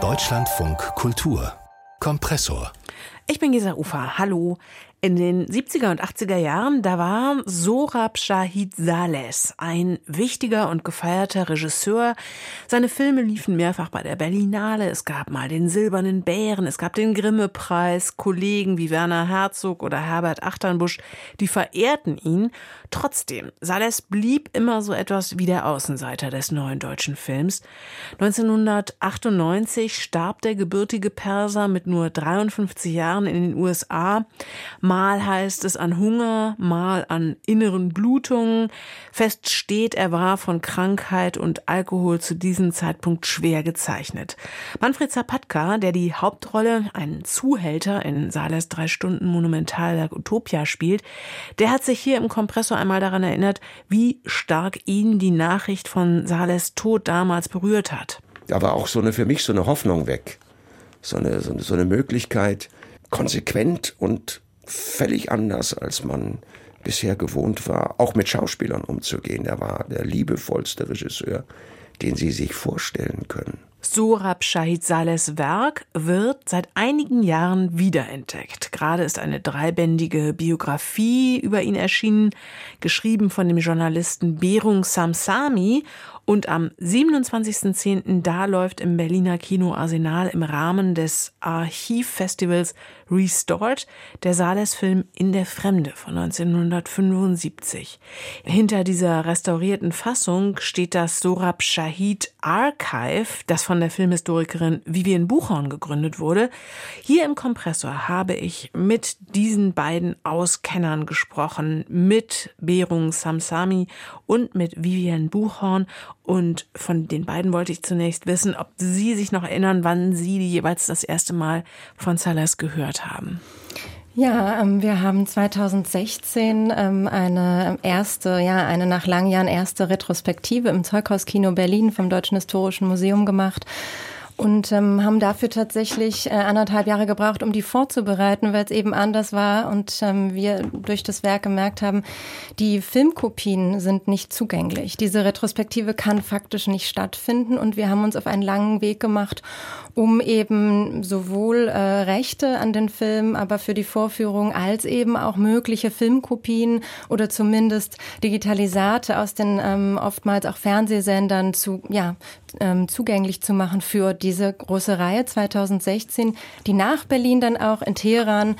Deutschlandfunk Kultur Kompressor. Ich bin Gesa Ufer. Hallo. In den 70er und 80er Jahren, da war Sorab Shahid Saleh ein wichtiger und gefeierter Regisseur. Seine Filme liefen mehrfach bei der Berlinale. Es gab mal den Silbernen Bären, es gab den Grimme-Preis. Kollegen wie Werner Herzog oder Herbert Achternbusch, die verehrten ihn. Trotzdem, Saleh blieb immer so etwas wie der Außenseiter des neuen deutschen Films. 1998 starb der gebürtige Perser mit nur 53 Jahren in den USA. Mal heißt es an Hunger, mal an inneren Blutungen. Fest steht, er war von Krankheit und Alkohol zu diesem Zeitpunkt schwer gezeichnet. Manfred Zapatka, der die Hauptrolle, einen Zuhälter in Sales drei Stunden Monumentalwerk Utopia spielt, der hat sich hier im Kompressor einmal daran erinnert, wie stark ihn die Nachricht von Sales Tod damals berührt hat. Da war auch so eine, für mich so eine Hoffnung weg. So eine, so eine, so eine Möglichkeit, konsequent und völlig anders, als man bisher gewohnt war, auch mit Schauspielern umzugehen. Er war der liebevollste Regisseur, den Sie sich vorstellen können. Sorab Shahid Salehs Werk wird seit einigen Jahren wiederentdeckt. Gerade ist eine dreibändige Biografie über ihn erschienen, geschrieben von dem Journalisten Berung Samsami und am 27.10. da läuft im Berliner Kino Arsenal im Rahmen des Archivfestivals Restored der Sales-Film In der Fremde von 1975. Hinter dieser restaurierten Fassung steht das Sorab Shahid Archive, das von der Filmhistorikerin Vivian Buchhorn gegründet wurde. Hier im Kompressor habe ich mit diesen beiden Auskennern gesprochen, mit Berung Samsami und mit Vivian Buchhorn und von den beiden wollte ich zunächst wissen, ob Sie sich noch erinnern, wann Sie jeweils das erste Mal von Salas gehört haben. Ja, ähm, wir haben 2016 ähm, eine erste, ja, eine nach langen Jahren erste Retrospektive im Zeughauskino Berlin vom Deutschen Historischen Museum gemacht und ähm, haben dafür tatsächlich äh, anderthalb Jahre gebraucht, um die vorzubereiten, weil es eben anders war und ähm, wir durch das Werk gemerkt haben, die Filmkopien sind nicht zugänglich. Diese Retrospektive kann faktisch nicht stattfinden und wir haben uns auf einen langen Weg gemacht, um eben sowohl äh, Rechte an den Film, aber für die Vorführung als eben auch mögliche Filmkopien oder zumindest Digitalisate aus den ähm, oftmals auch Fernsehsendern zu ja ähm, zugänglich zu machen für diese große Reihe 2016, die nach Berlin dann auch in Teheran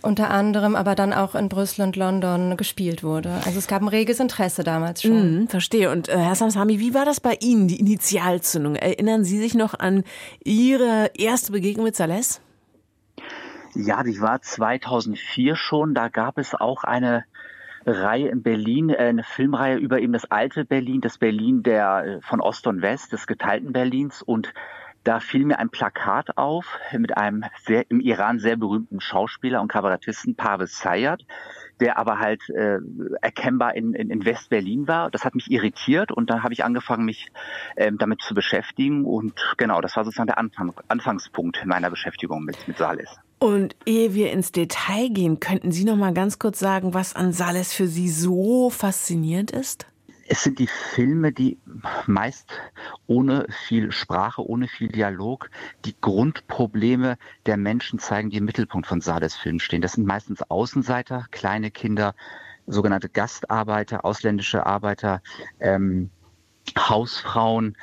unter anderem, aber dann auch in Brüssel und London gespielt wurde. Also es gab ein reges Interesse damals schon. Mm, verstehe. Und äh, Herr Samsami, wie war das bei Ihnen, die Initialzündung? Erinnern Sie sich noch an Ihre erste Begegnung mit Sales? Ja, die war 2004 schon. Da gab es auch eine Reihe in Berlin, äh, eine Filmreihe über eben das alte Berlin, das Berlin der äh, von Ost und West, des geteilten Berlins und da fiel mir ein Plakat auf mit einem sehr, im Iran sehr berühmten Schauspieler und Kabarettisten Parvez Sayad, der aber halt äh, erkennbar in, in, in West-Berlin war. Das hat mich irritiert und dann habe ich angefangen, mich ähm, damit zu beschäftigen. Und genau, das war sozusagen der Anfang, Anfangspunkt meiner Beschäftigung mit, mit Salis. Und ehe wir ins Detail gehen, könnten Sie noch mal ganz kurz sagen, was an Sales für Sie so faszinierend ist? Es sind die Filme, die meist ohne viel Sprache, ohne viel Dialog die Grundprobleme der Menschen zeigen, die im Mittelpunkt von Sades Filmen stehen. Das sind meistens Außenseiter, kleine Kinder, sogenannte Gastarbeiter, ausländische Arbeiter, ähm, Hausfrauen,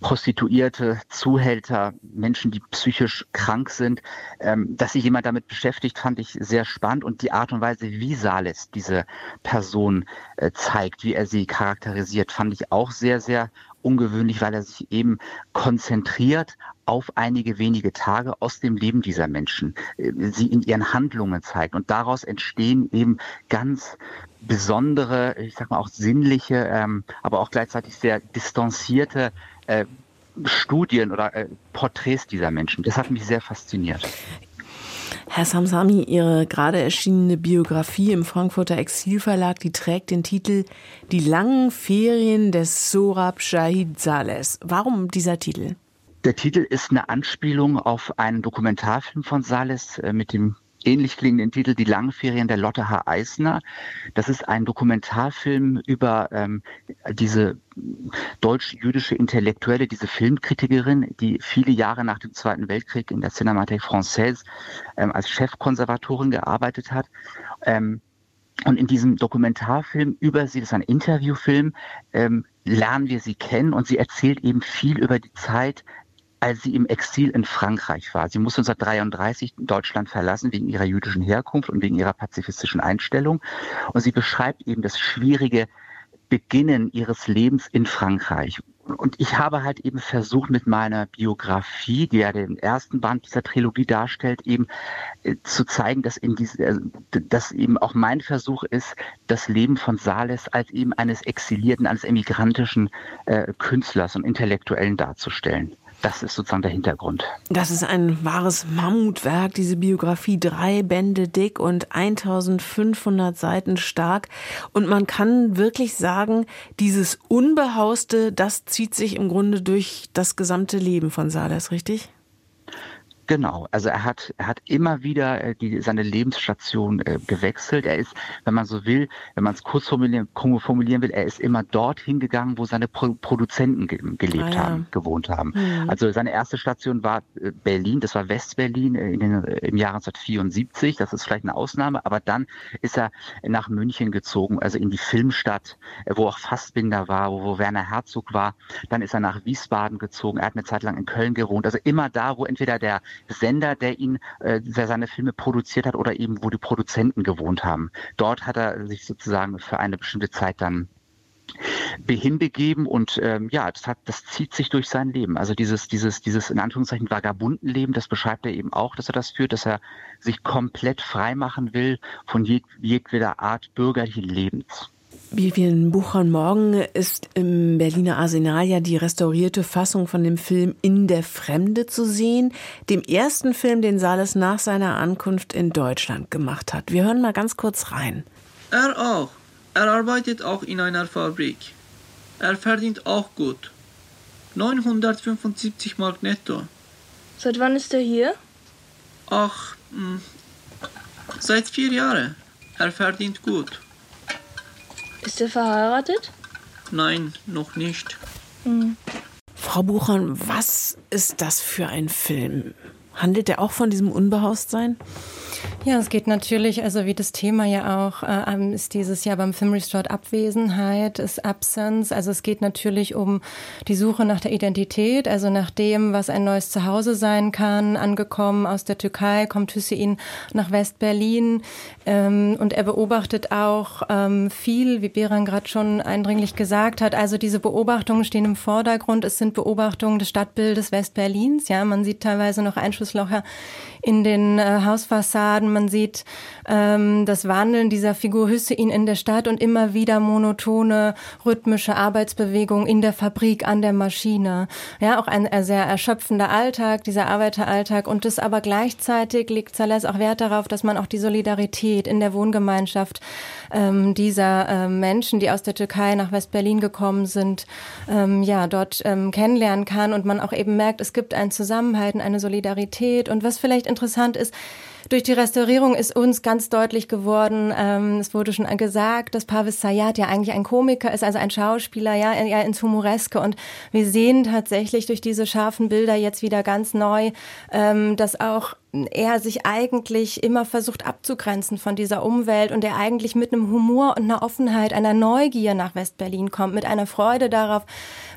Prostituierte, Zuhälter, Menschen, die psychisch krank sind. Ähm, dass sich jemand damit beschäftigt, fand ich sehr spannend und die Art und Weise, wie Sales diese Person äh, zeigt, wie er sie charakterisiert, fand ich auch sehr, sehr ungewöhnlich, weil er sich eben konzentriert auf einige wenige Tage aus dem Leben dieser Menschen, äh, sie in ihren Handlungen zeigt. Und daraus entstehen eben ganz besondere, ich sag mal auch sinnliche, ähm, aber auch gleichzeitig sehr distanzierte äh, Studien oder äh, Porträts dieser Menschen. Das hat mich sehr fasziniert. Herr Samsami, Ihre gerade erschienene Biografie im Frankfurter Exilverlag, die trägt den Titel Die langen Ferien des Sorab Shahid Sales. Warum dieser Titel? Der Titel ist eine Anspielung auf einen Dokumentarfilm von Sales äh, mit dem ähnlich klingenden Titel Die Langferien der Lotte H. Eisner. Das ist ein Dokumentarfilm über ähm, diese deutsch-jüdische Intellektuelle, diese Filmkritikerin, die viele Jahre nach dem Zweiten Weltkrieg in der Cinémathèque Française ähm, als Chefkonservatorin gearbeitet hat. Ähm, und in diesem Dokumentarfilm über sie, das ist ein Interviewfilm, ähm, lernen wir sie kennen und sie erzählt eben viel über die Zeit als sie im Exil in Frankreich war. Sie musste 1933 Deutschland verlassen wegen ihrer jüdischen Herkunft und wegen ihrer pazifistischen Einstellung. Und sie beschreibt eben das schwierige Beginnen ihres Lebens in Frankreich. Und ich habe halt eben versucht mit meiner Biografie, die ja den ersten Band dieser Trilogie darstellt, eben äh, zu zeigen, dass in diese, äh, dass eben auch mein Versuch ist, das Leben von Sales als eben eines exilierten, eines emigrantischen äh, Künstlers und Intellektuellen darzustellen. Das ist sozusagen der Hintergrund. Das ist ein wahres Mammutwerk, diese Biografie, drei Bände dick und 1500 Seiten stark. Und man kann wirklich sagen, dieses Unbehauste, das zieht sich im Grunde durch das gesamte Leben von Salas, richtig? Genau, also er hat, er hat immer wieder äh, die, seine Lebensstation äh, gewechselt. Er ist, wenn man so will, wenn man es kurz formulieren, formulieren will, er ist immer dorthin gegangen, wo seine Pro Produzenten ge gelebt ah, ja. haben, gewohnt haben. Mhm. Also seine erste Station war äh, Berlin, das war Westberlin äh, in den, äh, im Jahr 1974. Das ist vielleicht eine Ausnahme, aber dann ist er nach München gezogen, also in die Filmstadt, äh, wo auch Fassbinder war, wo, wo Werner Herzog war. Dann ist er nach Wiesbaden gezogen. Er hat eine Zeit lang in Köln gewohnt. Also immer da, wo entweder der Sender, der ihn, äh, der seine Filme produziert hat oder eben wo die Produzenten gewohnt haben. Dort hat er sich sozusagen für eine bestimmte Zeit dann hinbegeben und ähm, ja, das hat, das zieht sich durch sein Leben. Also dieses, dieses, dieses in Anführungszeichen Vagabundenleben, das beschreibt er eben auch, dass er das führt, dass er sich komplett frei machen will von jeg jedweder Art bürgerlichen Lebens. Vivian Buchern morgen ist im Berliner Arsenal ja die restaurierte Fassung von dem Film In der Fremde zu sehen, dem ersten Film, den Sales nach seiner Ankunft in Deutschland gemacht hat. Wir hören mal ganz kurz rein. Er auch. Er arbeitet auch in einer Fabrik. Er verdient auch gut. 975 Mark netto. Seit wann ist er hier? Ach, mh, hm, seit vier Jahren. Er verdient gut. Ist er verheiratet? Nein, noch nicht. Hm. Frau Buchern, was ist das für ein Film? Handelt er auch von diesem Unbehaustsein? Ja, es geht natürlich, also wie das Thema ja auch äh, ist dieses Jahr beim Film Restored Abwesenheit, ist Absence. Also es geht natürlich um die Suche nach der Identität, also nach dem, was ein neues Zuhause sein kann. Angekommen aus der Türkei kommt Hüseyin nach West-Berlin ähm, und er beobachtet auch ähm, viel, wie Beran gerade schon eindringlich gesagt hat. Also diese Beobachtungen stehen im Vordergrund. Es sind Beobachtungen des Stadtbildes West-Berlins. Ja, man sieht teilweise noch Einschusslöcher in den äh, Hausfassaden man sieht ähm, das Wandeln dieser Figur Hüssein in der Stadt und immer wieder monotone, rhythmische Arbeitsbewegungen in der Fabrik, an der Maschine. Ja, auch ein, ein sehr erschöpfender Alltag, dieser Arbeiteralltag. Und das aber gleichzeitig legt Zales auch Wert darauf, dass man auch die Solidarität in der Wohngemeinschaft ähm, dieser ähm, Menschen, die aus der Türkei nach West-Berlin gekommen sind, ähm, ja, dort ähm, kennenlernen kann und man auch eben merkt, es gibt ein Zusammenhalten, eine Solidarität. Und was vielleicht interessant ist, durch die Restaurierung ist uns ganz deutlich geworden, ähm, es wurde schon gesagt, dass Pavis Sayat ja eigentlich ein Komiker ist, also ein Schauspieler, ja, ja ins Humoreske. Und wir sehen tatsächlich durch diese scharfen Bilder jetzt wieder ganz neu, ähm, dass auch er sich eigentlich immer versucht abzugrenzen von dieser Umwelt und er eigentlich mit einem Humor und einer Offenheit, einer Neugier nach Westberlin kommt, mit einer Freude darauf,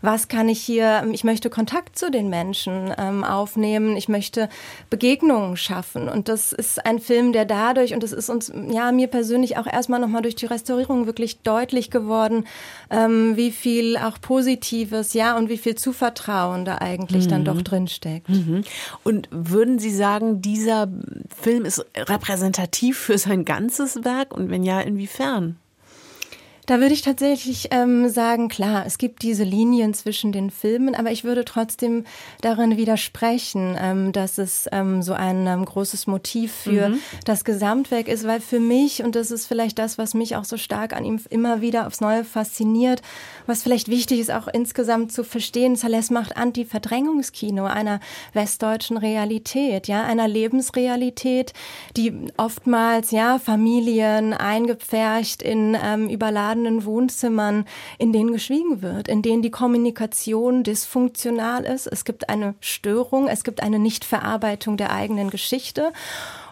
was kann ich hier, ich möchte Kontakt zu den Menschen ähm, aufnehmen, ich möchte Begegnungen schaffen und das ist ein Film, der dadurch und das ist uns, ja, mir persönlich auch erstmal nochmal durch die Restaurierung wirklich deutlich geworden, ähm, wie viel auch Positives, ja, und wie viel Zuvertrauen da eigentlich mhm. dann doch drin steckt. Mhm. Und würden Sie sagen, dieser Film ist repräsentativ für sein ganzes Werk und wenn ja, inwiefern? Da würde ich tatsächlich ähm, sagen, klar, es gibt diese Linien zwischen den Filmen, aber ich würde trotzdem darin widersprechen, ähm, dass es ähm, so ein ähm, großes Motiv für mhm. das Gesamtwerk ist, weil für mich, und das ist vielleicht das, was mich auch so stark an ihm immer wieder aufs Neue fasziniert, was vielleicht wichtig ist, auch insgesamt zu verstehen, Salès macht Anti-Verdrängungskino einer westdeutschen Realität, ja, einer Lebensrealität, die oftmals, ja, Familien eingepfercht in ähm, überladene überladenen Wohnzimmern, in denen geschwiegen wird, in denen die Kommunikation dysfunktional ist. Es gibt eine Störung, es gibt eine Nichtverarbeitung der eigenen Geschichte.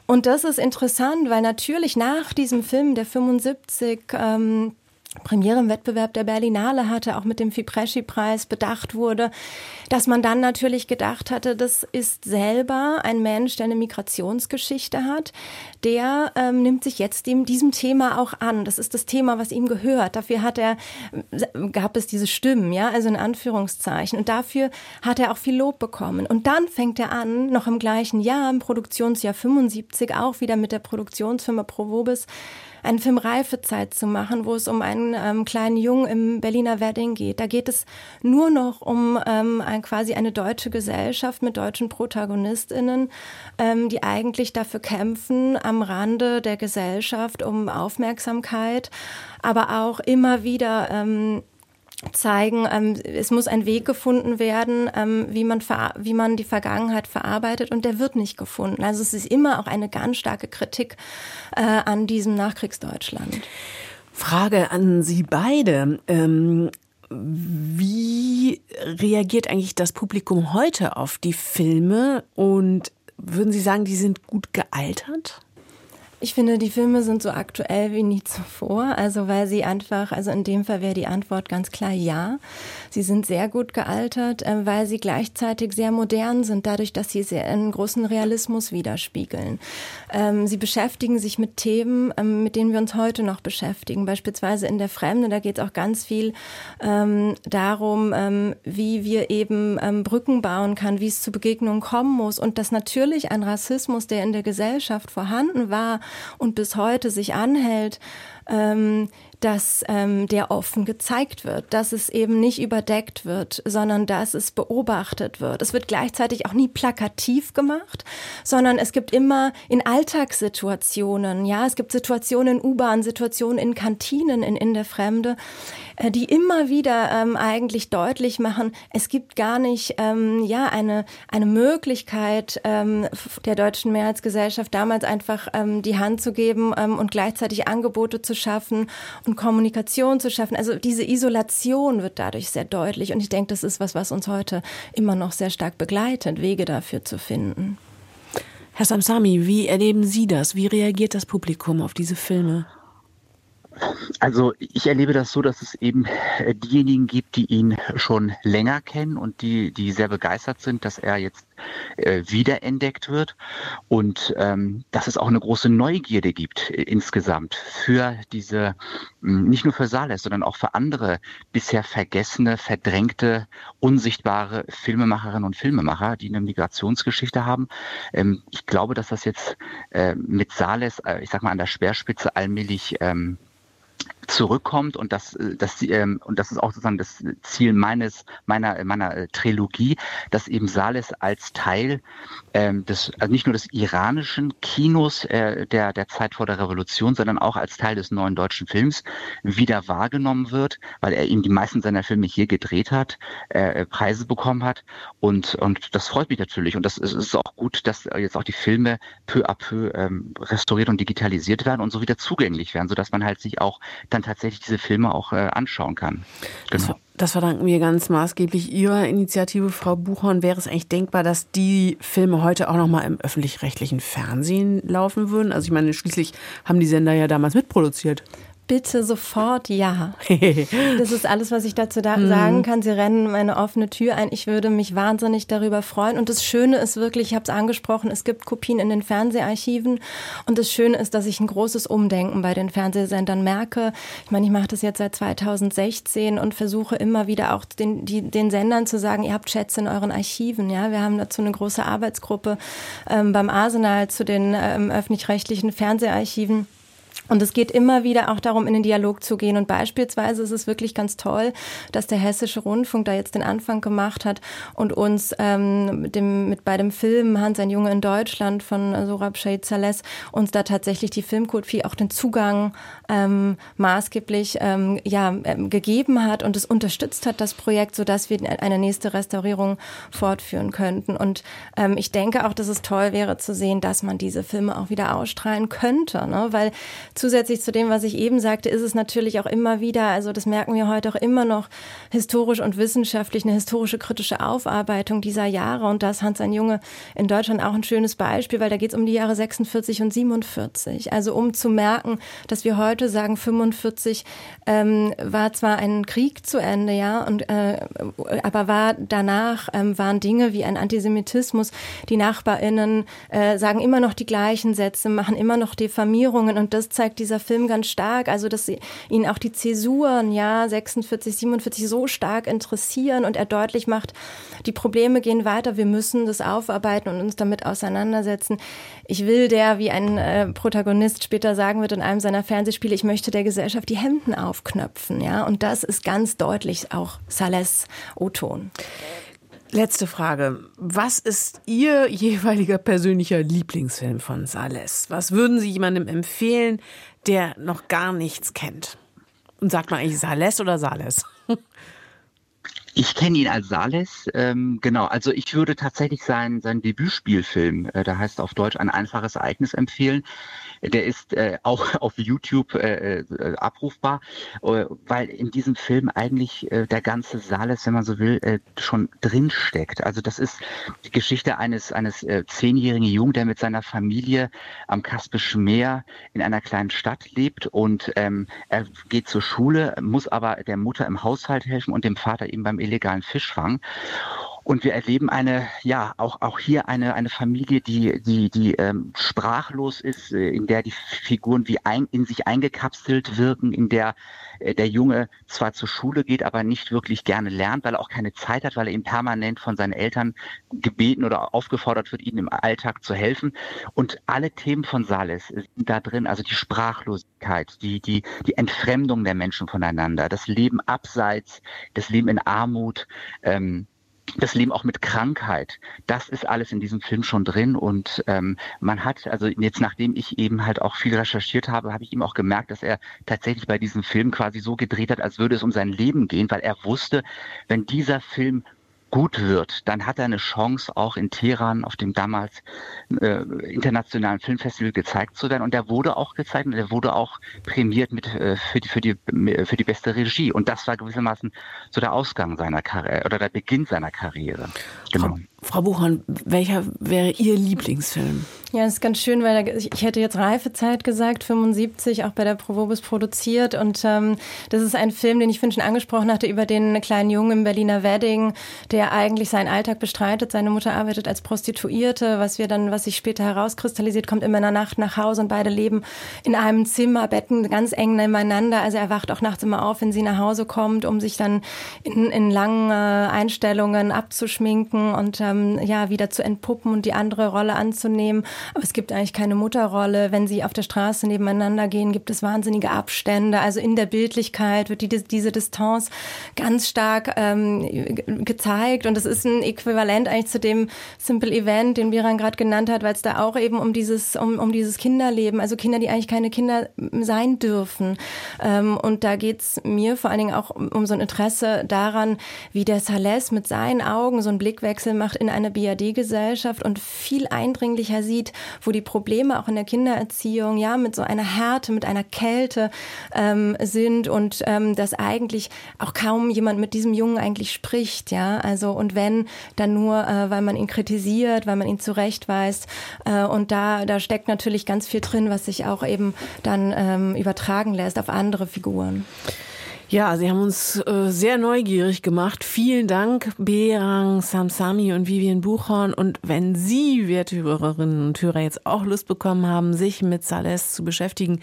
Und das ist interessant, weil natürlich nach diesem Film, der 75 ähm, Premiere im Wettbewerb der Berlinale hatte, auch mit dem Fipresci-Preis bedacht wurde, dass man dann natürlich gedacht hatte, das ist selber ein Mensch, der eine Migrationsgeschichte hat, der ähm, nimmt sich jetzt dem, diesem Thema auch an. Das ist das Thema, was ihm gehört. Dafür hat er, gab es diese Stimmen, ja, also in Anführungszeichen. Und dafür hat er auch viel Lob bekommen. Und dann fängt er an, noch im gleichen Jahr, im Produktionsjahr 75, auch wieder mit der Produktionsfirma Provobis, einen Film Reifezeit zu machen, wo es um ähm, kleinen Jungen im Berliner Wedding geht. Da geht es nur noch um ähm, ein, quasi eine deutsche Gesellschaft mit deutschen ProtagonistInnen, ähm, die eigentlich dafür kämpfen, am Rande der Gesellschaft um Aufmerksamkeit, aber auch immer wieder ähm, zeigen, ähm, es muss ein Weg gefunden werden, ähm, wie, man wie man die Vergangenheit verarbeitet und der wird nicht gefunden. Also es ist immer auch eine ganz starke Kritik äh, an diesem Nachkriegsdeutschland. Frage an Sie beide. Ähm, wie reagiert eigentlich das Publikum heute auf die Filme und würden Sie sagen, die sind gut gealtert? Ich finde, die Filme sind so aktuell wie nie zuvor. Also, weil sie einfach, also in dem Fall wäre die Antwort ganz klar ja. Sie sind sehr gut gealtert, äh, weil sie gleichzeitig sehr modern sind, dadurch, dass sie sehr einen großen Realismus widerspiegeln. Ähm, sie beschäftigen sich mit Themen, ähm, mit denen wir uns heute noch beschäftigen. Beispielsweise in der Fremde, da geht es auch ganz viel ähm, darum, wie wir eben Brücken bauen kann, wie es zu Begegnungen kommen muss und dass natürlich ein Rassismus, der in der Gesellschaft vorhanden war, und bis heute sich anhält, ähm, dass ähm, der offen gezeigt wird, dass es eben nicht überdeckt wird, sondern dass es beobachtet wird. Es wird gleichzeitig auch nie plakativ gemacht, sondern es gibt immer in Alltagssituationen, ja, es gibt Situationen in U-Bahn, Situationen in Kantinen in, in der Fremde, äh, die immer wieder ähm, eigentlich deutlich machen, es gibt gar nicht ähm, ja eine eine Möglichkeit ähm, der deutschen Mehrheitsgesellschaft damals einfach ähm, die Hand zu geben ähm, und gleichzeitig Angebote zu schaffen und Kommunikation zu schaffen. Also diese Isolation wird dadurch sehr deutlich und ich denke, das ist was, was uns heute immer noch sehr stark begleitet, Wege dafür zu finden. Herr Samsami, wie erleben Sie das? Wie reagiert das Publikum auf diese Filme? Also ich erlebe das so, dass es eben äh, diejenigen gibt, die ihn schon länger kennen und die, die sehr begeistert sind, dass er jetzt äh, wiederentdeckt wird und ähm, dass es auch eine große Neugierde gibt äh, insgesamt für diese, mh, nicht nur für Sales, sondern auch für andere bisher vergessene, verdrängte, unsichtbare Filmemacherinnen und Filmemacher, die eine Migrationsgeschichte haben. Ähm, ich glaube, dass das jetzt äh, mit Sales, äh, ich sag mal, an der Speerspitze allmählich ähm, zurückkommt und das, äh, das ähm, und das ist auch sozusagen das Ziel meines meiner meiner äh, Trilogie, dass eben Sales als Teil ähm, des also nicht nur des iranischen Kinos äh, der der Zeit vor der Revolution, sondern auch als Teil des neuen deutschen Films wieder wahrgenommen wird, weil er eben die meisten seiner Filme hier gedreht hat, äh, Preise bekommen hat. Und und das freut mich natürlich. Und das ist, ist auch gut, dass jetzt auch die Filme peu à peu ähm, restauriert und digitalisiert werden und so wieder zugänglich werden, so dass man halt sich auch dann tatsächlich diese Filme auch äh, anschauen kann. Genau. Das, verdanken wir ganz maßgeblich Ihrer Initiative, Frau Buchhorn. Wäre es eigentlich denkbar, dass die Filme heute auch noch mal im öffentlich-rechtlichen Fernsehen laufen würden? Also ich meine, schließlich haben die Sender ja damals mitproduziert. Bitte sofort ja. Das ist alles, was ich dazu da sagen kann. Sie rennen meine offene Tür ein. Ich würde mich wahnsinnig darüber freuen. Und das Schöne ist wirklich, ich habe es angesprochen, es gibt Kopien in den Fernseharchiven. Und das Schöne ist, dass ich ein großes Umdenken bei den Fernsehsendern merke. Ich meine, ich mache das jetzt seit 2016 und versuche immer wieder auch den, die, den Sendern zu sagen, ihr habt Chats in euren Archiven. Ja, wir haben dazu eine große Arbeitsgruppe ähm, beim Arsenal zu den ähm, öffentlich-rechtlichen Fernseharchiven. Und es geht immer wieder auch darum, in den Dialog zu gehen. Und beispielsweise ist es wirklich ganz toll, dass der Hessische Rundfunk da jetzt den Anfang gemacht hat und uns ähm, mit, dem, mit bei dem Film Hans ein Junge in Deutschland von Sorab Shahid Saleh uns da tatsächlich die Filmkultur auch den Zugang ähm, maßgeblich ähm, ja, ähm, gegeben hat und es unterstützt hat, das Projekt, sodass wir eine nächste Restaurierung fortführen könnten. Und ähm, ich denke auch, dass es toll wäre zu sehen, dass man diese Filme auch wieder ausstrahlen könnte, ne? weil Zusätzlich zu dem, was ich eben sagte, ist es natürlich auch immer wieder, also das merken wir heute auch immer noch, historisch und wissenschaftlich eine historische kritische Aufarbeitung dieser Jahre. Und da ist Hans ein Junge in Deutschland auch ein schönes Beispiel, weil da geht es um die Jahre 46 und 47. Also um zu merken, dass wir heute sagen, 45 ähm, war zwar ein Krieg zu Ende, ja, und äh, aber war danach ähm, waren Dinge wie ein Antisemitismus. Die NachbarInnen äh, sagen immer noch die gleichen Sätze, machen immer noch Diffamierungen und das zeigt zeigt dieser Film ganz stark, also dass ihn auch die Zäsuren, ja, 46, 47 so stark interessieren und er deutlich macht, die Probleme gehen weiter, wir müssen das aufarbeiten und uns damit auseinandersetzen. Ich will der, wie ein äh, Protagonist später sagen wird in einem seiner Fernsehspiele, ich möchte der Gesellschaft die Hemden aufknöpfen, ja, und das ist ganz deutlich auch Sales O-Ton. Letzte Frage. Was ist Ihr jeweiliger persönlicher Lieblingsfilm von Sales? Was würden Sie jemandem empfehlen, der noch gar nichts kennt? Und sagt man eigentlich Sales oder Sales? Ich kenne ihn als Sales, ähm, genau. Also ich würde tatsächlich seinen, seinen Debütspielfilm, äh, der heißt auf Deutsch ein einfaches Ereignis empfehlen. Der ist äh, auch auf YouTube äh, äh, abrufbar, äh, weil in diesem Film eigentlich äh, der ganze Sales, wenn man so will, äh, schon drin steckt. Also das ist die Geschichte eines eines äh, zehnjährigen Jungen, der mit seiner Familie am Kaspischen Meer in einer kleinen Stadt lebt und ähm, er geht zur Schule, muss aber der Mutter im Haushalt helfen und dem Vater eben beim illegalen Fischfang. Und wir erleben eine, ja, auch, auch hier eine, eine Familie, die, die, die ähm, sprachlos ist, äh, in der die Figuren wie ein, in sich eingekapselt wirken, in der äh, der Junge zwar zur Schule geht, aber nicht wirklich gerne lernt, weil er auch keine Zeit hat, weil er ihm permanent von seinen Eltern gebeten oder aufgefordert wird, ihnen im Alltag zu helfen. Und alle Themen von Sales sind da drin, also die Sprachlosigkeit, die, die, die Entfremdung der Menschen voneinander, das Leben abseits, das Leben in Armut, ähm, das Leben auch mit Krankheit, das ist alles in diesem Film schon drin und ähm, man hat, also jetzt nachdem ich eben halt auch viel recherchiert habe, habe ich ihm auch gemerkt, dass er tatsächlich bei diesem Film quasi so gedreht hat, als würde es um sein Leben gehen, weil er wusste, wenn dieser Film gut wird, dann hat er eine Chance, auch in Teheran auf dem damals äh, internationalen Filmfestival gezeigt zu werden. Und der wurde auch gezeigt und der wurde auch prämiert mit äh, für die für die für die beste Regie. Und das war gewissermaßen so der Ausgang seiner Karriere oder der Beginn seiner Karriere. Genau. Frau Buchhorn, welcher wäre Ihr Lieblingsfilm? Ja, das ist ganz schön, weil ich hätte jetzt Reifezeit gesagt, 75, auch bei der Provobis produziert. Und ähm, das ist ein Film, den ich vorhin schon angesprochen hatte, über den kleinen Jungen im Berliner Wedding, der eigentlich seinen Alltag bestreitet. Seine Mutter arbeitet als Prostituierte, was wir dann, was sich später herauskristallisiert, kommt immer in der Nacht nach Hause und beide leben in einem Zimmer, Betten ganz eng nebeneinander. Also er wacht auch nachts immer auf, wenn sie nach Hause kommt, um sich dann in, in langen äh, Einstellungen abzuschminken und ähm, ähm, ja wieder zu entpuppen und die andere Rolle anzunehmen. Aber es gibt eigentlich keine Mutterrolle. Wenn sie auf der Straße nebeneinander gehen, gibt es wahnsinnige Abstände. Also in der Bildlichkeit wird die, diese Distanz ganz stark ähm, gezeigt. Und es ist ein Äquivalent eigentlich zu dem Simple Event, den Biran gerade genannt hat, weil es da auch eben um dieses, um, um dieses Kinderleben, also Kinder, die eigentlich keine Kinder sein dürfen. Ähm, und da geht's mir vor allen Dingen auch um, um so ein Interesse daran, wie der Sales mit seinen Augen so einen Blickwechsel macht in eine BAD-Gesellschaft und viel eindringlicher sieht, wo die Probleme auch in der Kindererziehung ja mit so einer Härte, mit einer Kälte ähm, sind und ähm, dass eigentlich auch kaum jemand mit diesem Jungen eigentlich spricht, ja, also und wenn dann nur, äh, weil man ihn kritisiert, weil man ihn zurechtweist äh, und da da steckt natürlich ganz viel drin, was sich auch eben dann ähm, übertragen lässt auf andere Figuren. Ja, Sie haben uns äh, sehr neugierig gemacht. Vielen Dank, Berang Samsami und Vivian Buchhorn. Und wenn Sie, werte Hörerinnen und Hörer, jetzt auch Lust bekommen haben, sich mit Saleh zu beschäftigen,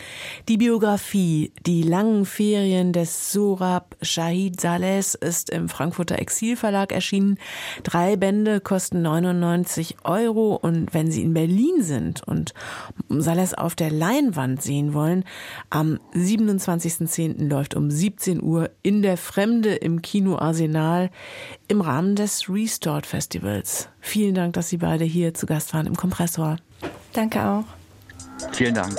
die Biografie Die langen Ferien des Surab Shahid Saleh ist im Frankfurter Exilverlag erschienen. Drei Bände kosten 99 Euro. Und wenn Sie in Berlin sind und Saleh auf der Leinwand sehen wollen, am 27.10. läuft um 17 18 Uhr in der Fremde im Kino Arsenal im Rahmen des Restored Festivals. Vielen Dank, dass Sie beide hier zu Gast waren im Kompressor. Danke auch. Vielen Dank.